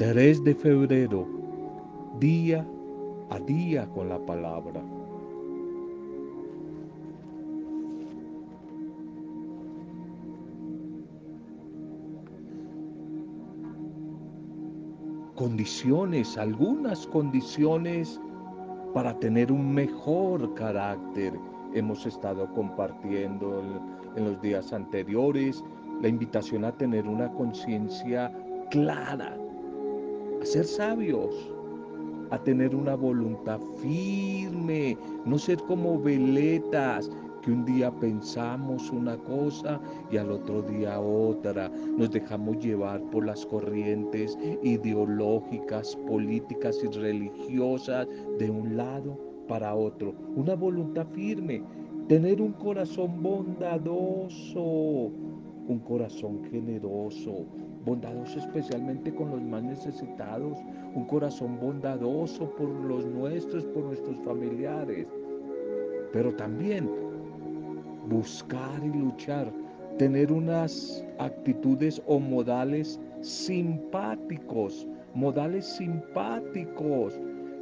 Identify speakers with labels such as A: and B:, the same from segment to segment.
A: 3 de febrero, día a día con la palabra. Condiciones, algunas condiciones para tener un mejor carácter. Hemos estado compartiendo en los días anteriores la invitación a tener una conciencia clara, a ser sabios, a tener una voluntad firme, no ser como veletas que un día pensamos una cosa y al otro día otra. Nos dejamos llevar por las corrientes ideológicas, políticas y religiosas de un lado para otro. Una voluntad firme, tener un corazón bondadoso, un corazón generoso, bondadoso especialmente con los más necesitados, un corazón bondadoso por los nuestros, por nuestros familiares, pero también buscar y luchar, tener unas actitudes o modales simpáticos, modales simpáticos.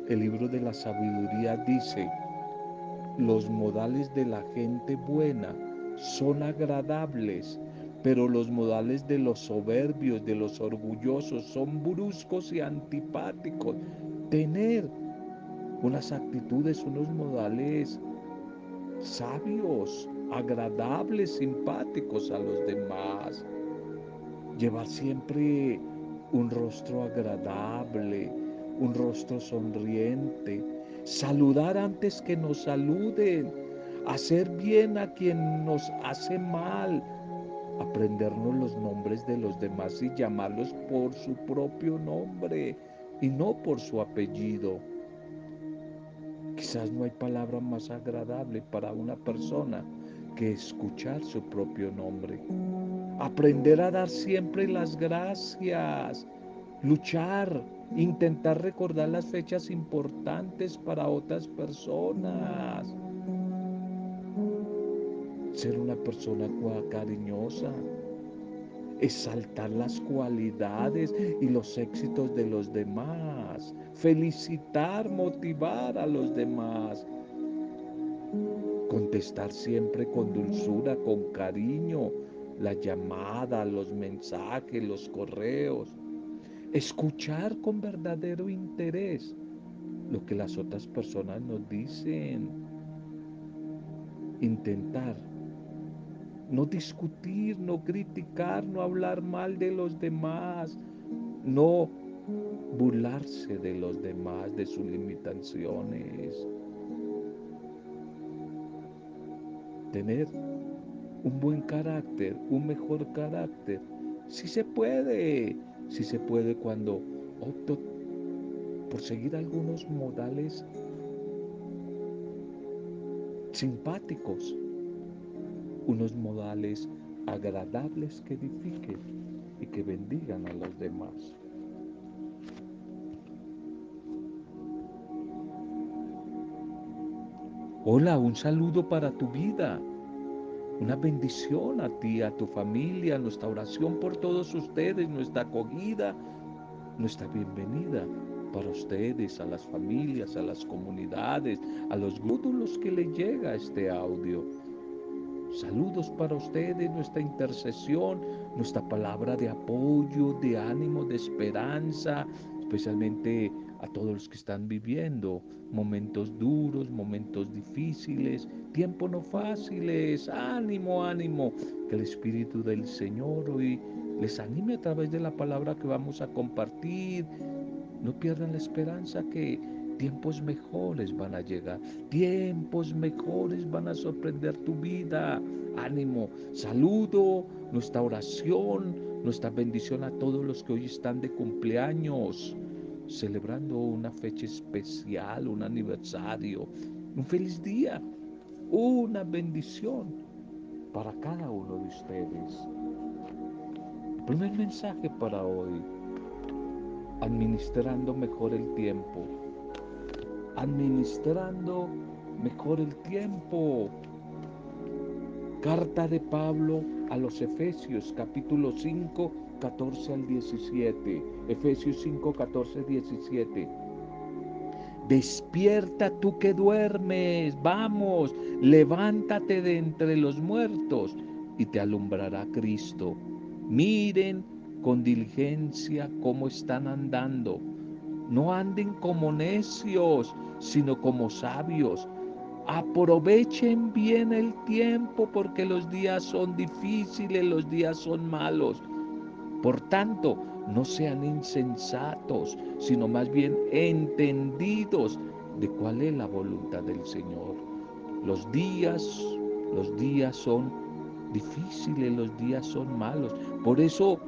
A: El libro de la sabiduría dice, los modales de la gente buena son agradables, pero los modales de los soberbios, de los orgullosos, son bruscos y antipáticos. Tener unas actitudes, unos modales sabios, agradables, simpáticos a los demás. Llevar siempre un rostro agradable, un rostro sonriente. Saludar antes que nos saluden. Hacer bien a quien nos hace mal. Aprendernos los nombres de los demás y llamarlos por su propio nombre y no por su apellido. Quizás no hay palabra más agradable para una persona que escuchar su propio nombre. Aprender a dar siempre las gracias. Luchar, intentar recordar las fechas importantes para otras personas. Ser una persona cariñosa. Exaltar las cualidades y los éxitos de los demás felicitar, motivar a los demás. Contestar siempre con dulzura, con cariño, la llamada, los mensajes, los correos. Escuchar con verdadero interés lo que las otras personas nos dicen. Intentar no discutir, no criticar, no hablar mal de los demás, no burlarse de los demás, de sus limitaciones. Tener un buen carácter, un mejor carácter. Si se puede, si se puede cuando opto por seguir algunos modales simpáticos, unos modales agradables que edifiquen y que bendigan a los demás. Hola, un saludo para tu vida. Una bendición a ti, a tu familia, nuestra oración por todos ustedes, nuestra acogida, nuestra bienvenida para ustedes, a las familias, a las comunidades, a los grupos que le llega este audio. Saludos para ustedes, nuestra intercesión, nuestra palabra de apoyo, de ánimo, de esperanza, especialmente a todos los que están viviendo momentos duros, momentos difíciles, tiempos no fáciles. Ánimo, ánimo, que el Espíritu del Señor hoy les anime a través de la palabra que vamos a compartir. No pierdan la esperanza que tiempos mejores van a llegar, tiempos mejores van a sorprender tu vida. Ánimo, saludo, nuestra oración, nuestra bendición a todos los que hoy están de cumpleaños celebrando una fecha especial, un aniversario, un feliz día, una bendición para cada uno de ustedes. Primer mensaje para hoy, administrando mejor el tiempo, administrando mejor el tiempo. Carta de Pablo a los Efesios, capítulo 5, 14 al 17. Efesios 5, 14, 17. Despierta tú que duermes, vamos, levántate de entre los muertos y te alumbrará Cristo. Miren con diligencia cómo están andando. No anden como necios, sino como sabios Aprovechen bien el tiempo porque los días son difíciles, los días son malos. Por tanto, no sean insensatos, sino más bien entendidos de cuál es la voluntad del Señor. Los días, los días son difíciles, los días son malos. Por eso,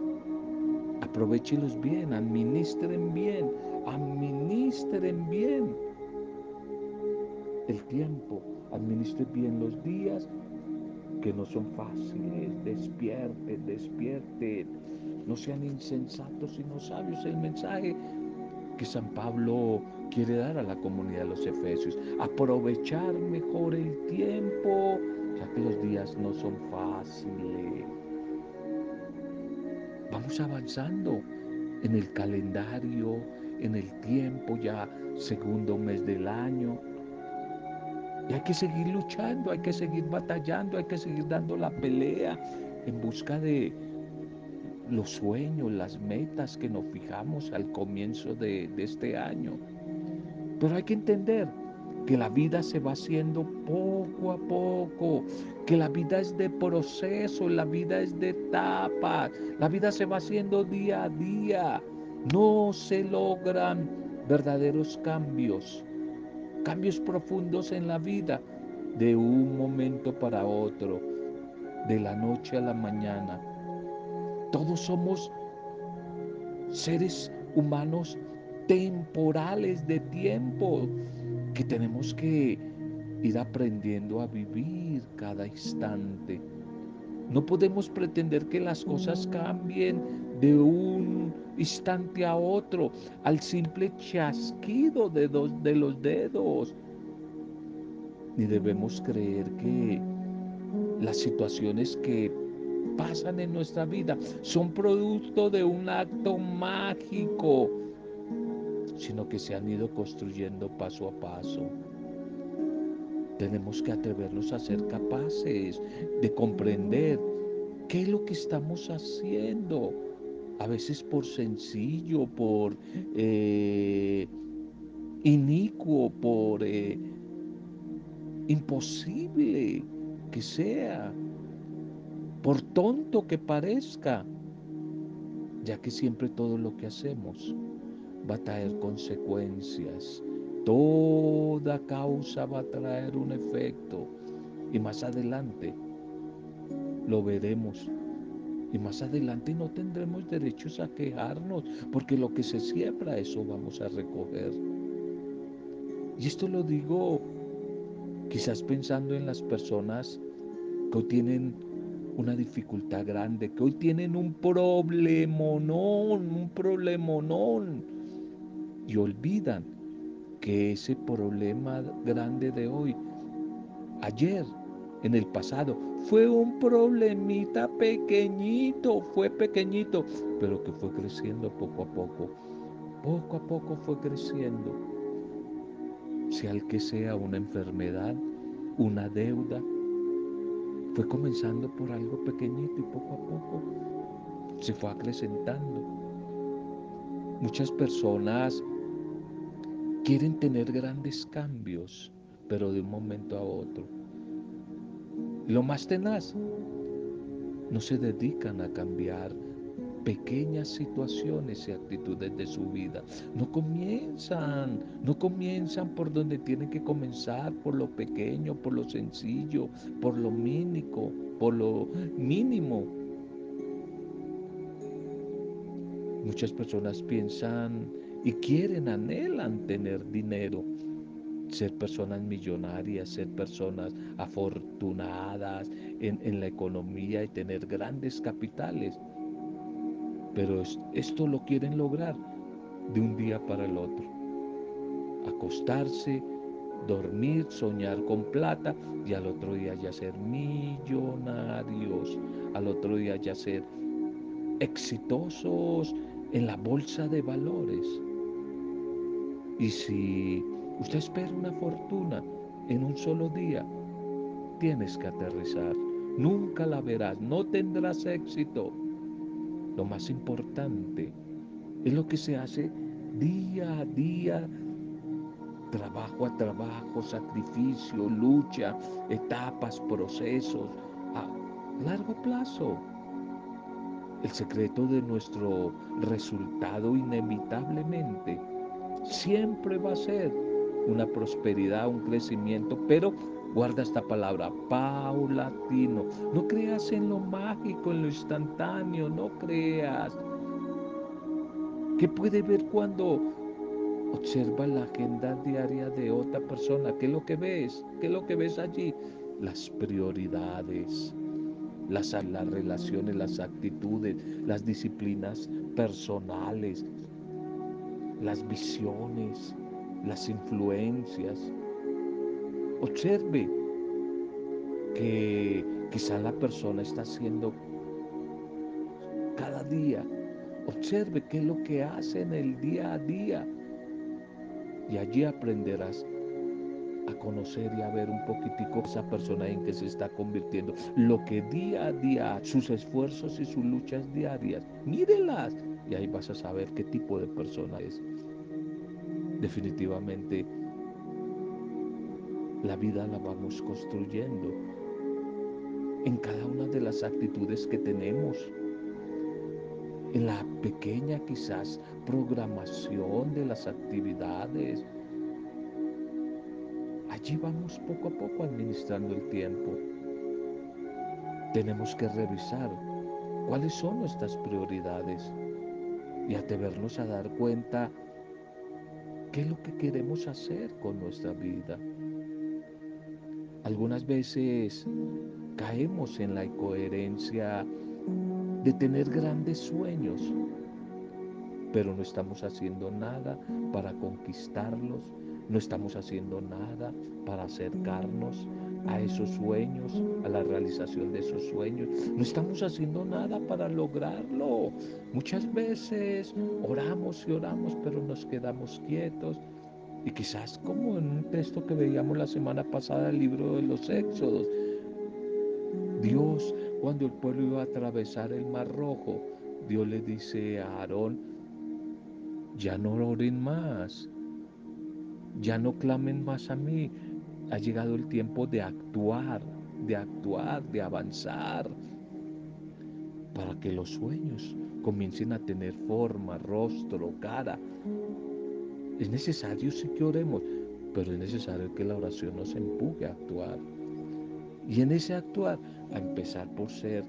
A: aprovechenlos bien, administren bien, administren bien el tiempo, administre bien los días que no son fáciles, despierten, despierten, no sean insensatos sino sabios. El mensaje que San Pablo quiere dar a la comunidad de los Efesios, aprovechar mejor el tiempo, ya que los días no son fáciles. Vamos avanzando en el calendario, en el tiempo, ya segundo mes del año, y hay que seguir luchando, hay que seguir batallando, hay que seguir dando la pelea en busca de los sueños, las metas que nos fijamos al comienzo de, de este año. Pero hay que entender que la vida se va haciendo poco a poco, que la vida es de proceso, la vida es de etapas, la vida se va haciendo día a día. No se logran verdaderos cambios cambios profundos en la vida de un momento para otro, de la noche a la mañana. Todos somos seres humanos temporales de tiempo que tenemos que ir aprendiendo a vivir cada instante. No podemos pretender que las cosas cambien de un instante a otro, al simple chasquido de, dos, de los dedos. Ni debemos creer que las situaciones que pasan en nuestra vida son producto de un acto mágico, sino que se han ido construyendo paso a paso. Tenemos que atrevernos a ser capaces de comprender qué es lo que estamos haciendo. A veces por sencillo, por eh, inicuo, por eh, imposible que sea, por tonto que parezca, ya que siempre todo lo que hacemos va a traer consecuencias Toda causa va a traer un efecto y más adelante lo veremos. Y más adelante no tendremos derechos a quejarnos, porque lo que se siembra, eso vamos a recoger. Y esto lo digo quizás pensando en las personas que hoy tienen una dificultad grande, que hoy tienen un problemonón, un problemonón, y olvidan que ese problema grande de hoy, ayer, en el pasado, fue un problemita pequeñito, fue pequeñito, pero que fue creciendo poco a poco. Poco a poco fue creciendo. Sea el que sea una enfermedad, una deuda, fue comenzando por algo pequeñito y poco a poco se fue acrecentando. Muchas personas quieren tener grandes cambios, pero de un momento a otro. Lo más tenaz, no se dedican a cambiar pequeñas situaciones y actitudes de su vida. No comienzan, no comienzan por donde tienen que comenzar, por lo pequeño, por lo sencillo, por lo mínimo, por lo mínimo. Muchas personas piensan y quieren, anhelan tener dinero, ser personas millonarias, ser personas afortunadas en, la economía y tener grandes capitales. Pero esto lo quieren lograr de un día para el otro. Acostarse dormir, soñar con plata y al otro día ya ser millonarios, al otro día ya ser exitosos en la bolsa de valores. Y si usted espera una fortuna en un solo día, tienes que aterrizar. Nunca la verás, no tendrás éxito. Lo más importante es lo que se hace día a día, trabajo a trabajo, sacrificio, lucha, etapas, procesos, a largo plazo. El secreto de nuestro resultado inevitablemente siempre va a ser una prosperidad, un crecimiento, pero guarda esta palabra, paulatino. No creas en lo mágico, en lo instantáneo, no creas. ¿Qué puede ver cuando observa la agenda diaria de otra persona? ¿Qué es lo que ves? ¿Qué es lo que ves allí? Las prioridades, las, las relaciones, las actitudes, las disciplinas personales, las visiones, las influencias. Observe que quizá la persona está haciendo cada día. Observe qué es lo que hace en el día a día. Y allí aprenderás a conocer y a ver un poquitico esa persona en que se está convirtiendo. Lo que día a día, sus esfuerzos y sus luchas diarias, mírelas. Y ahí vas a saber qué tipo de persona es definitivamente la vida la vamos construyendo en cada una de las actitudes que tenemos, en la pequeña quizás programación de las actividades. Allí vamos poco a poco administrando el tiempo. Tenemos que revisar cuáles son nuestras prioridades y atrevernos a dar cuenta ¿Qué es lo que queremos hacer con nuestra vida? Algunas veces caemos en la incoherencia de tener grandes sueños, pero no estamos haciendo nada para conquistarlos, no estamos haciendo nada para acercarnos a esos sueños, a la realización de esos sueños. No estamos haciendo nada para lograrlo. Muchas veces oramos y oramos, pero nos quedamos quietos. Y quizás como en un texto que veíamos la semana pasada, el libro de los Éxodos, Dios, cuando el pueblo iba a atravesar el Mar Rojo, Dios le dice a Aarón, ya no oren más, ya no clamen más a mí, ha llegado el tiempo de actuar, de actuar, de avanzar, para que los sueños comiencen a tener forma, rostro, cara. Es necesario sí que oremos, pero es necesario que la oración nos empuje a actuar. Y en ese actuar, a empezar por ser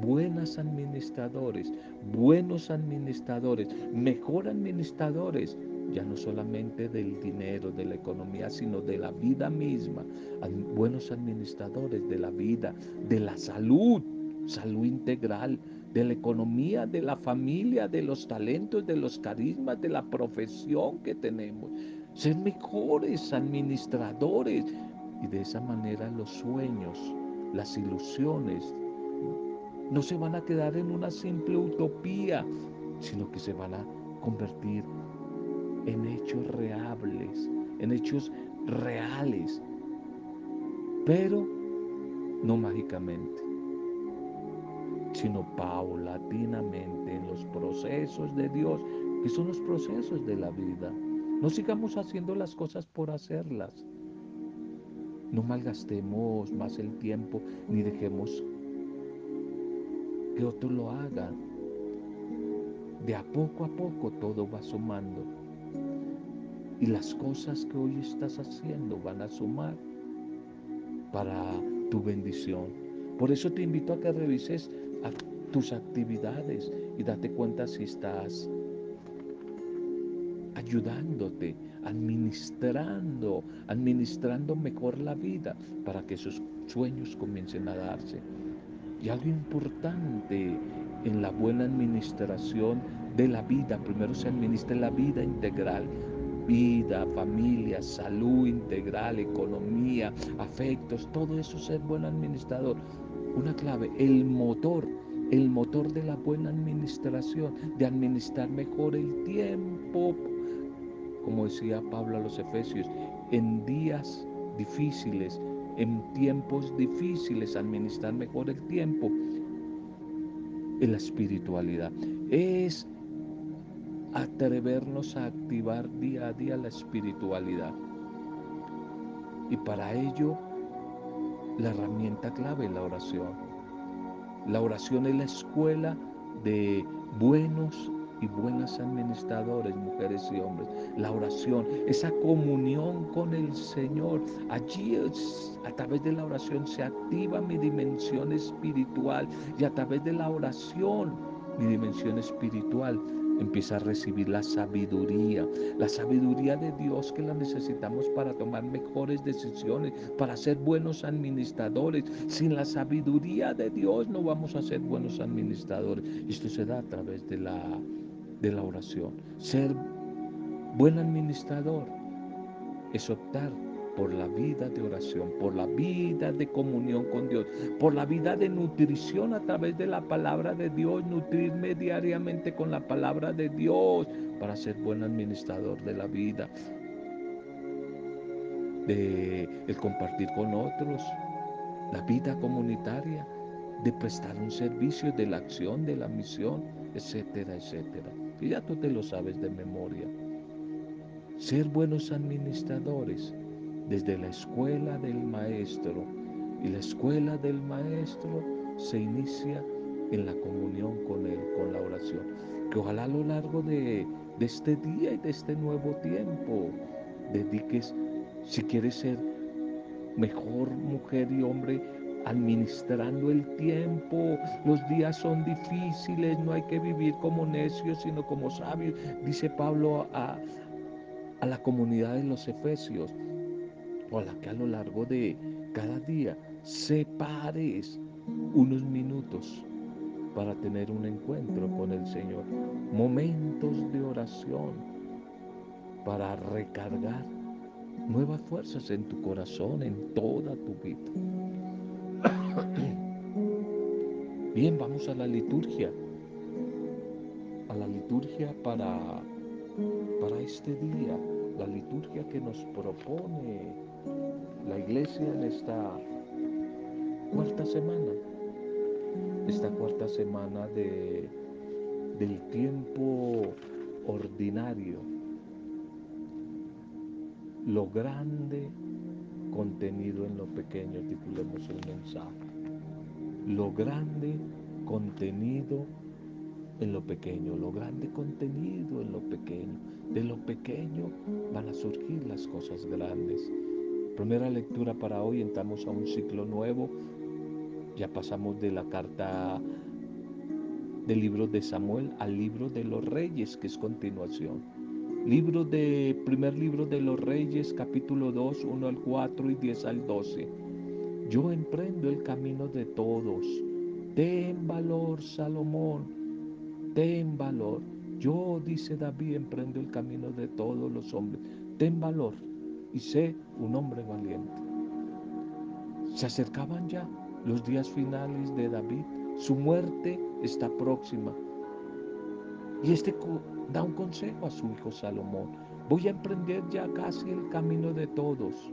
A: buenas administradores, buenos administradores, mejor administradores, ya no solamente del dinero, de la economía, sino de la vida misma, buenos administradores de la vida, de la salud, salud integral, de la economía, de la familia, de los talentos, de los carismas, de la profesión que tenemos. Ser mejores administradores. Y de esa manera los sueños, las ilusiones, no se van a quedar en una simple utopía, sino que se van a convertir en hechos reales, en hechos reales, pero no mágicamente, sino paulatinamente en los procesos de Dios, que son los procesos de la vida. No sigamos haciendo las cosas por hacerlas. No malgastemos más el tiempo ni dejemos que otro lo haga. De a poco a poco todo va sumando. Y las cosas que hoy estás haciendo van a sumar para tu bendición. Por eso te invito a que revises tus actividades y date cuenta si estás ayudándote, administrando, administrando mejor la vida para que esos sueños comiencen a darse. Y algo importante en la buena administración de la vida, primero se administra la vida integral, vida, familia, salud integral, economía, afectos, todo eso ser buen administrador. Una clave, el motor, el motor de la buena administración, de administrar mejor el tiempo, como decía Pablo a los Efesios, en días difíciles, en tiempos difíciles, administrar mejor el tiempo, en la espiritualidad. Es atrevernos a activar día a día la espiritualidad. Y para ello, la herramienta clave es la oración. La oración es la escuela de buenos y buenas administradores, mujeres y hombres. La oración, esa comunión con el Señor. Allí a través de la oración se activa mi dimensión espiritual y a través de la oración mi dimensión espiritual empieza a recibir la sabiduría, la sabiduría de Dios que la necesitamos para tomar mejores decisiones, para ser buenos administradores. Sin la sabiduría de Dios no vamos a ser buenos administradores. Esto se da a través de la, de la oración. Ser buen administrador es optar por la vida de oración, por la vida de comunión con Dios, por la vida de nutrición a través de la palabra de Dios, nutrirme diariamente con la palabra de Dios para ser buen administrador de la vida, de el compartir con otros, la vida comunitaria, de prestar un servicio, de la acción, de la misión, etcétera, etcétera. Y ya tú te lo sabes de memoria. Ser buenos administradores desde la escuela del maestro. Y la escuela del maestro se inicia en la comunión con Él, con la oración. Que ojalá a lo largo de, este día y de este nuevo tiempo dediques, si quieres ser mejor mujer y hombre, administrando el tiempo. Los días son difíciles, no hay que vivir como necios, sino como sabios, dice Pablo a, a la comunidad de los Efesios la que a lo largo de cada día separes unos minutos para tener un encuentro con el Señor. Momentos de oración para recargar nuevas fuerzas en tu corazón, en toda tu vida. Bien, vamos a la liturgia. A la liturgia para, para este día. La liturgia que nos propone la iglesia en esta cuarta semana, esta cuarta semana de, del tiempo ordinario, lo grande contenido en lo pequeño, titulemos el mensaje. Lo grande contenido en lo pequeño, lo grande contenido en lo pequeño. De lo pequeño van a surgir las cosas grandes. Primera lectura para hoy, entramos a un ciclo nuevo. Ya pasamos de la carta del libro de Samuel al libro de los reyes, que es continuación. Libro de, primer libro de los reyes, capítulo 2, 1 al 4 y 10 al 12. Yo emprendo el camino de todos. Ten valor, Salomón. Ten valor. Yo, dice David, emprendo el camino de todos los hombres. Ten valor y sé un hombre valiente. Se acercaban ya los días finales de David. Su muerte está próxima. Y este da un consejo a su hijo Salomón. Voy a emprender ya casi el camino de todos,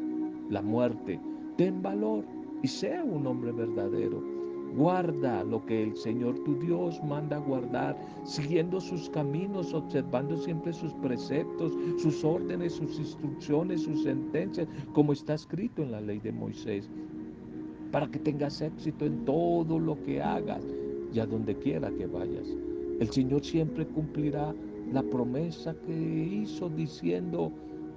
A: la muerte. Ten valor y sea un hombre verdadero. Guarda lo que el Señor tu Dios manda guardar, siguiendo sus caminos, observando siempre sus preceptos, sus órdenes, sus instrucciones, sus sentencias, como está escrito en la ley de Moisés, para que tengas éxito en todo lo que hagas y a donde quiera que vayas. El Señor siempre cumplirá la promesa que hizo diciendo,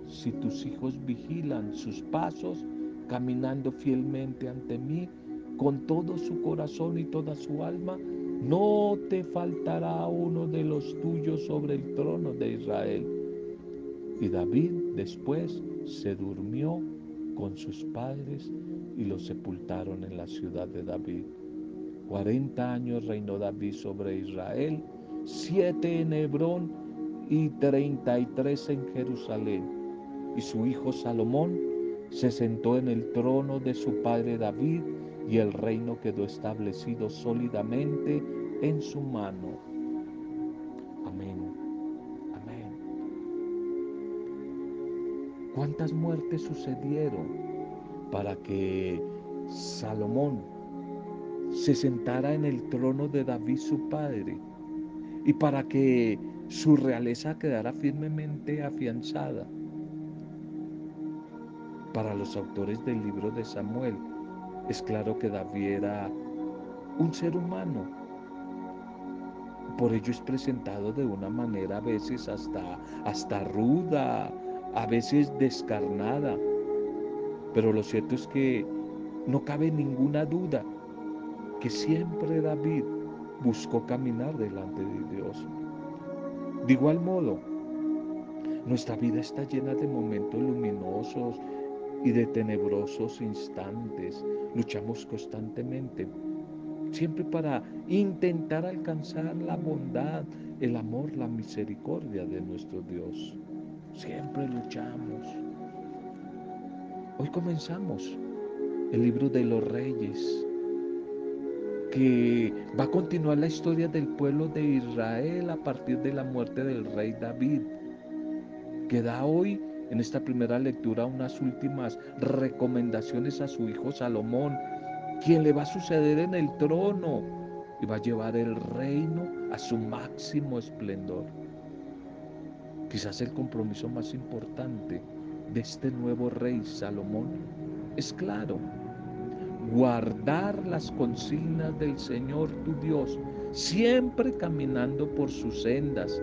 A: si tus hijos vigilan sus pasos, caminando fielmente ante mí, con todo su corazón y toda su alma, no te faltará uno de los tuyos sobre el trono de Israel. Y David después se durmió con sus padres y los sepultaron en la ciudad de David. Cuarenta años reinó David sobre Israel, siete en Hebrón y 33 en Jerusalén. Y su hijo Salomón se sentó en el trono de su padre David y el reino quedó establecido sólidamente en su mano. Amén. Amén. ¿Cuántas muertes sucedieron para que Salomón se sentara en el trono de David su padre y para que su realeza quedara firmemente afianzada? Para los autores del libro de Samuel, es claro que David era un ser humano. Por ello es presentado de una manera a veces hasta, hasta ruda, a veces descarnada. Pero lo cierto es que no cabe ninguna duda que siempre David buscó caminar delante de Dios. De igual modo, nuestra vida está llena de momentos luminosos y de tenebrosos instantes. Luchamos constantemente, siempre para intentar alcanzar la bondad, el amor, la misericordia de nuestro Dios. Siempre luchamos. Hoy comenzamos el libro de los reyes, que va a continuar la historia del pueblo de Israel a partir de la muerte del rey David, que da hoy en esta primera lectura unas últimas recomendaciones a su hijo Salomón, quien le va a suceder en el trono y va a llevar el reino a su máximo esplendor. Quizás el compromiso más importante de este nuevo rey Salomón es claro, guardar las consignas del Señor tu Dios, siempre caminando por sus sendas,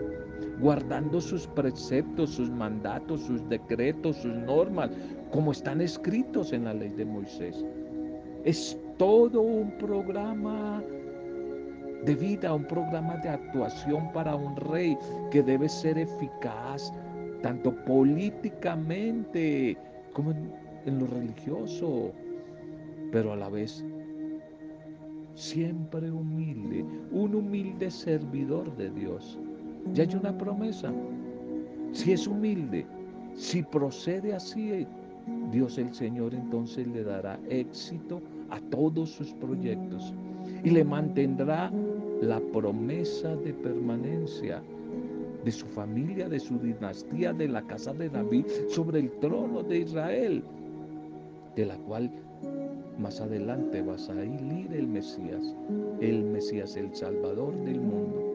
A: guardando sus preceptos, sus mandatos, sus decretos, sus normas, como están escritos en la ley de Moisés. Es todo un programa de vida, un programa de actuación para un rey que debe ser eficaz, tanto políticamente como en, en lo religioso, pero a la vez siempre humilde, un humilde servidor de Dios. Ya hay una promesa. Si es humilde, si procede así, Dios el Señor entonces le dará éxito a todos sus proyectos y le mantendrá la promesa de permanencia de su familia, de su dinastía, de la casa de David sobre el trono de Israel, de la cual más adelante va a salir el Mesías, el Mesías, el Salvador del mundo.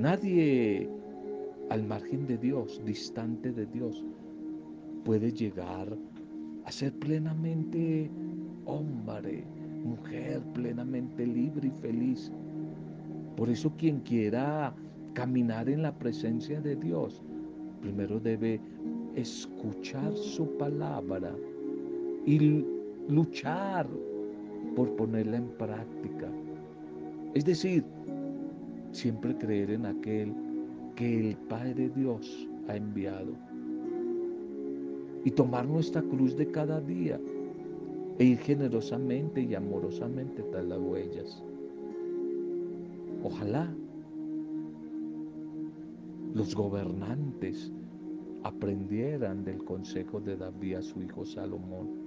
A: Nadie al margen de Dios, distante de Dios, puede llegar a ser plenamente hombre, mujer, plenamente libre y feliz. Por eso quien quiera caminar en la presencia de Dios, primero debe escuchar su palabra y luchar por ponerla en práctica. Es decir, siempre creer en aquel que el Padre Dios ha enviado y tomar nuestra cruz de cada día e ir generosamente y amorosamente tras las huellas. Ojalá los gobernantes aprendieran del consejo de David a su hijo Salomón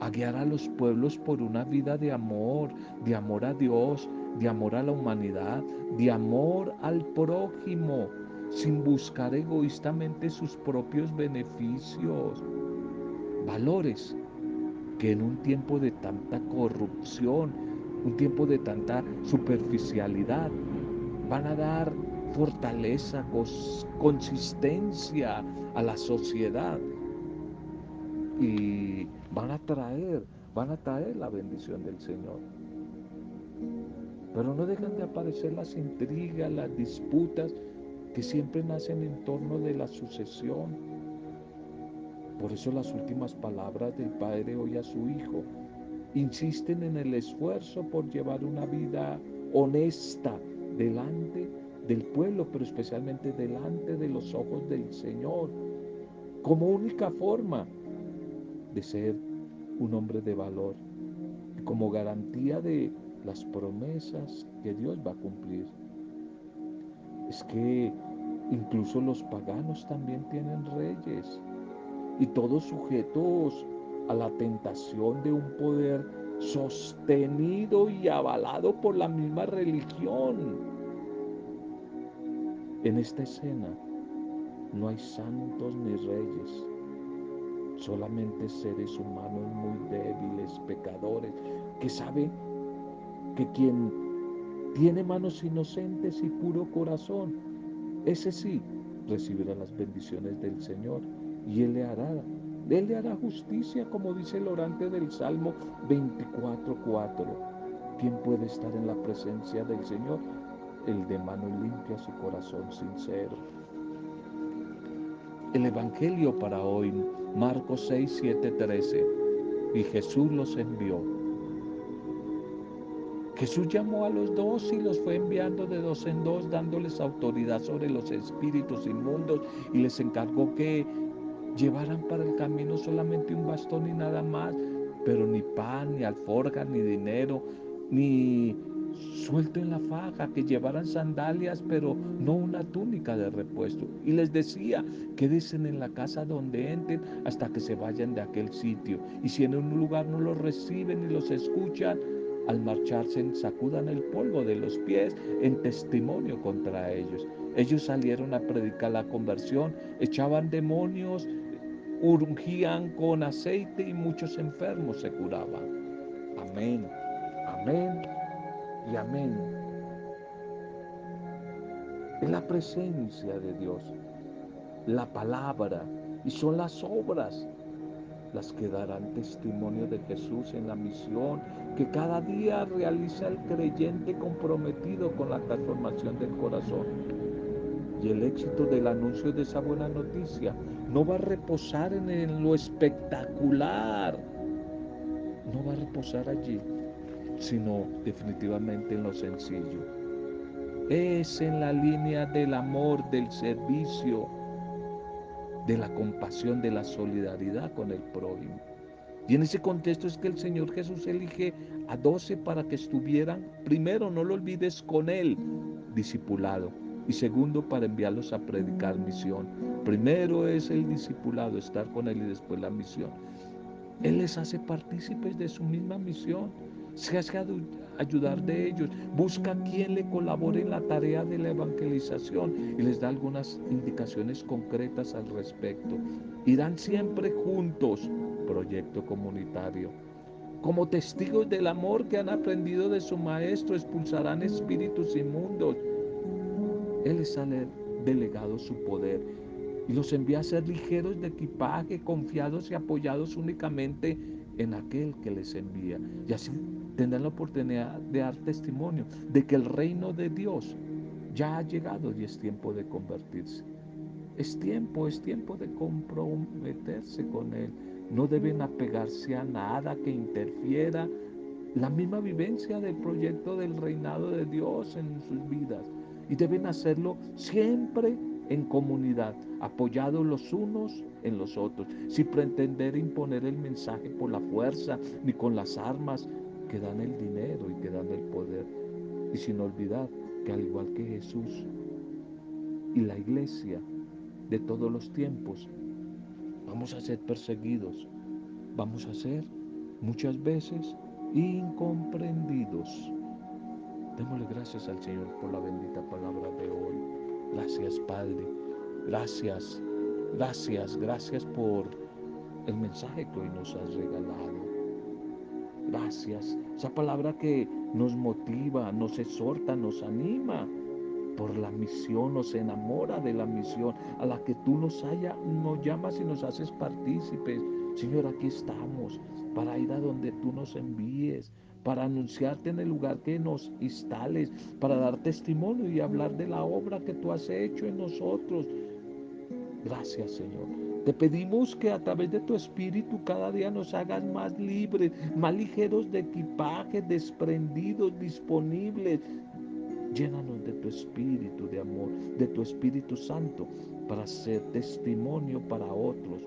A: a guiar a los pueblos por una vida de amor, de amor a Dios, de amor a la humanidad, de amor al prójimo, sin buscar egoístamente sus propios beneficios. Valores que en un tiempo de tanta corrupción, un tiempo de tanta superficialidad, van a dar fortaleza, consistencia a la sociedad y van a traer, van a traer la bendición del Señor. Pero no dejan de aparecer las intrigas, las disputas que siempre nacen en torno de la sucesión. Por eso las últimas palabras del Padre hoy a su Hijo insisten en el esfuerzo por llevar una vida honesta delante del pueblo, pero especialmente delante de los ojos del Señor, como única forma de ser un hombre de valor, como garantía de las promesas que Dios va a cumplir. Es que Incluso los paganos también tienen reyes y todos sujetos a la tentación de un poder sostenido y avalado por la misma religión. En esta escena no hay santos ni reyes, solamente seres humanos muy débiles, pecadores, que saben que quien tiene manos inocentes y puro corazón, ese sí recibirá las bendiciones del Señor y Él le hará, Él le hará justicia, como dice el orante del Salmo 24.4. ¿Quién puede estar en la presencia del Señor? El de manos limpias y corazón sincero. El Evangelio para hoy, Marcos 6, 7, 13. Y Jesús los envió. Jesús llamó a los dos y los fue enviando de dos en dos, dándoles autoridad sobre los espíritus inmundos y les encargó que llevaran para el camino solamente un bastón y nada más, pero ni pan, ni alforja, ni dinero, ni suelto en la faja, que llevaran sandalias, pero no una túnica de repuesto. Y les decía, quédense en la casa donde entren hasta que se vayan de aquel sitio. Y si en un lugar no los reciben y los escuchan, al marcharse sacudan el polvo de los pies en testimonio contra ellos. Ellos salieron a predicar la conversión, echaban demonios, urgían con aceite y muchos enfermos se curaban. Amén, amén y amén. Es la presencia de Dios, la palabra y son las obras las que darán testimonio de Jesús en la misión que cada día realiza el creyente comprometido con la transformación del corazón. Y el éxito del anuncio de esa buena noticia no va a reposar en lo espectacular, no va a reposar allí, sino definitivamente en lo sencillo. Es en la línea del amor, del servicio, de la compasión, de la solidaridad con el prójimo. Y en ese contexto es que el Señor Jesús elige a doce para que estuvieran, primero, no lo olvides, con Él, discipulado, y segundo, para enviarlos a predicar misión. Primero es el discipulado, estar con Él y después la misión. Él les hace partícipes de su misma misión, se hace ayudar de ellos, busca quien le colabore en la tarea de la evangelización y les da algunas indicaciones concretas al respecto. Irán siempre juntos, proyecto comunitario. Como testigos del amor que han aprendido de su maestro, expulsarán espíritus inmundos. Él les ha delegado su poder y los envía a ser ligeros de equipaje, confiados y apoyados únicamente en aquel que les envía. Y así tendrán la oportunidad de dar testimonio de que el reino de Dios ya ha llegado y es tiempo de convertirse. Es tiempo, es tiempo de comprometerse con Él. No deben apegarse a nada que interfiera la misma vivencia del proyecto del reinado de Dios en sus vidas. Y deben hacerlo siempre en comunidad, apoyados los unos en los otros, sin pretender imponer el mensaje por la fuerza ni con las armas, que dan el dinero y que dan el poder. Y sin olvidar que al igual que Jesús y la iglesia de todos los tiempos, vamos a ser perseguidos, vamos a ser muchas veces incomprendidos. Démosle gracias al Señor por la bendita palabra de hoy. Gracias Padre, gracias, gracias, gracias por el mensaje que hoy nos has regalado. Gracias. Esa palabra que nos motiva, nos exhorta, nos anima por la misión, nos enamora de la misión a la que tú nos, haya, nos llamas y nos haces partícipes. Señor, aquí estamos para ir a donde tú nos envíes, para anunciarte en el lugar que nos instales, para dar testimonio y hablar de la obra que tú has hecho en nosotros. Gracias, Señor. Te pedimos que a través de tu espíritu cada día nos hagas más libres, más ligeros de equipaje, desprendidos, disponibles. Llénanos de tu espíritu de amor, de tu espíritu santo, para ser testimonio para otros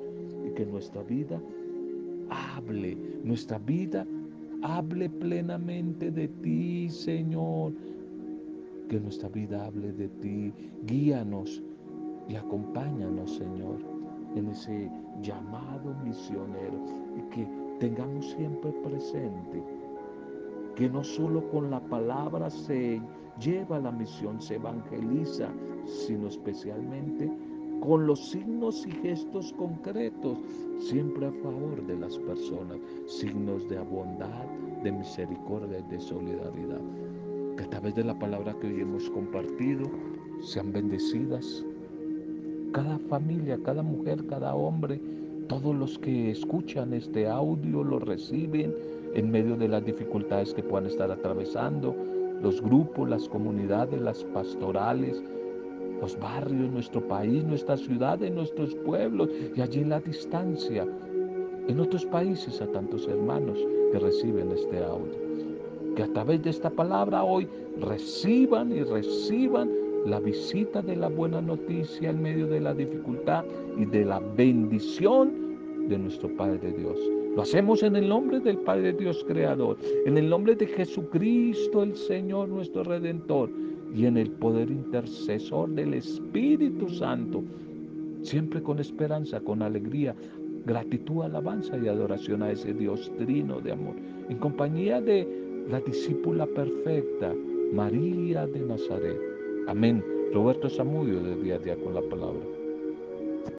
A: y que nuestra vida hable, nuestra vida hable plenamente de ti, Señor. Que nuestra vida hable de ti. Guíanos y acompáñanos, Señor, en ese llamado misionero y que tengamos siempre presente que no solo con la palabra se lleva la misión, se evangeliza, sino especialmente con los signos y gestos concretos, siempre a favor de las personas, signos de bondad, de misericordia de solidaridad. Que a través de la palabra que hoy hemos compartido sean bendecidas cada familia, cada mujer, cada hombre, todos los que escuchan este audio lo reciben en medio de las dificultades que puedan estar atravesando, los grupos, las comunidades, las pastorales, los barrios, nuestro país, nuestra ciudad, nuestros pueblos y allí en la distancia, en otros países a tantos hermanos que reciben este audio. Que a través de esta palabra hoy reciban y reciban la visita de la buena noticia en medio de la dificultad y de la bendición de nuestro Padre Dios. Lo hacemos en el nombre del Padre Dios Creador, en el nombre de Jesucristo el Señor nuestro Redentor y en el poder intercesor del Espíritu Santo, siempre con esperanza, con alegría, gratitud, alabanza y adoración a ese Dios trino de amor, en compañía de la discípula perfecta, María de Nazaret. Amén. Roberto Samudio de día a día con la palabra.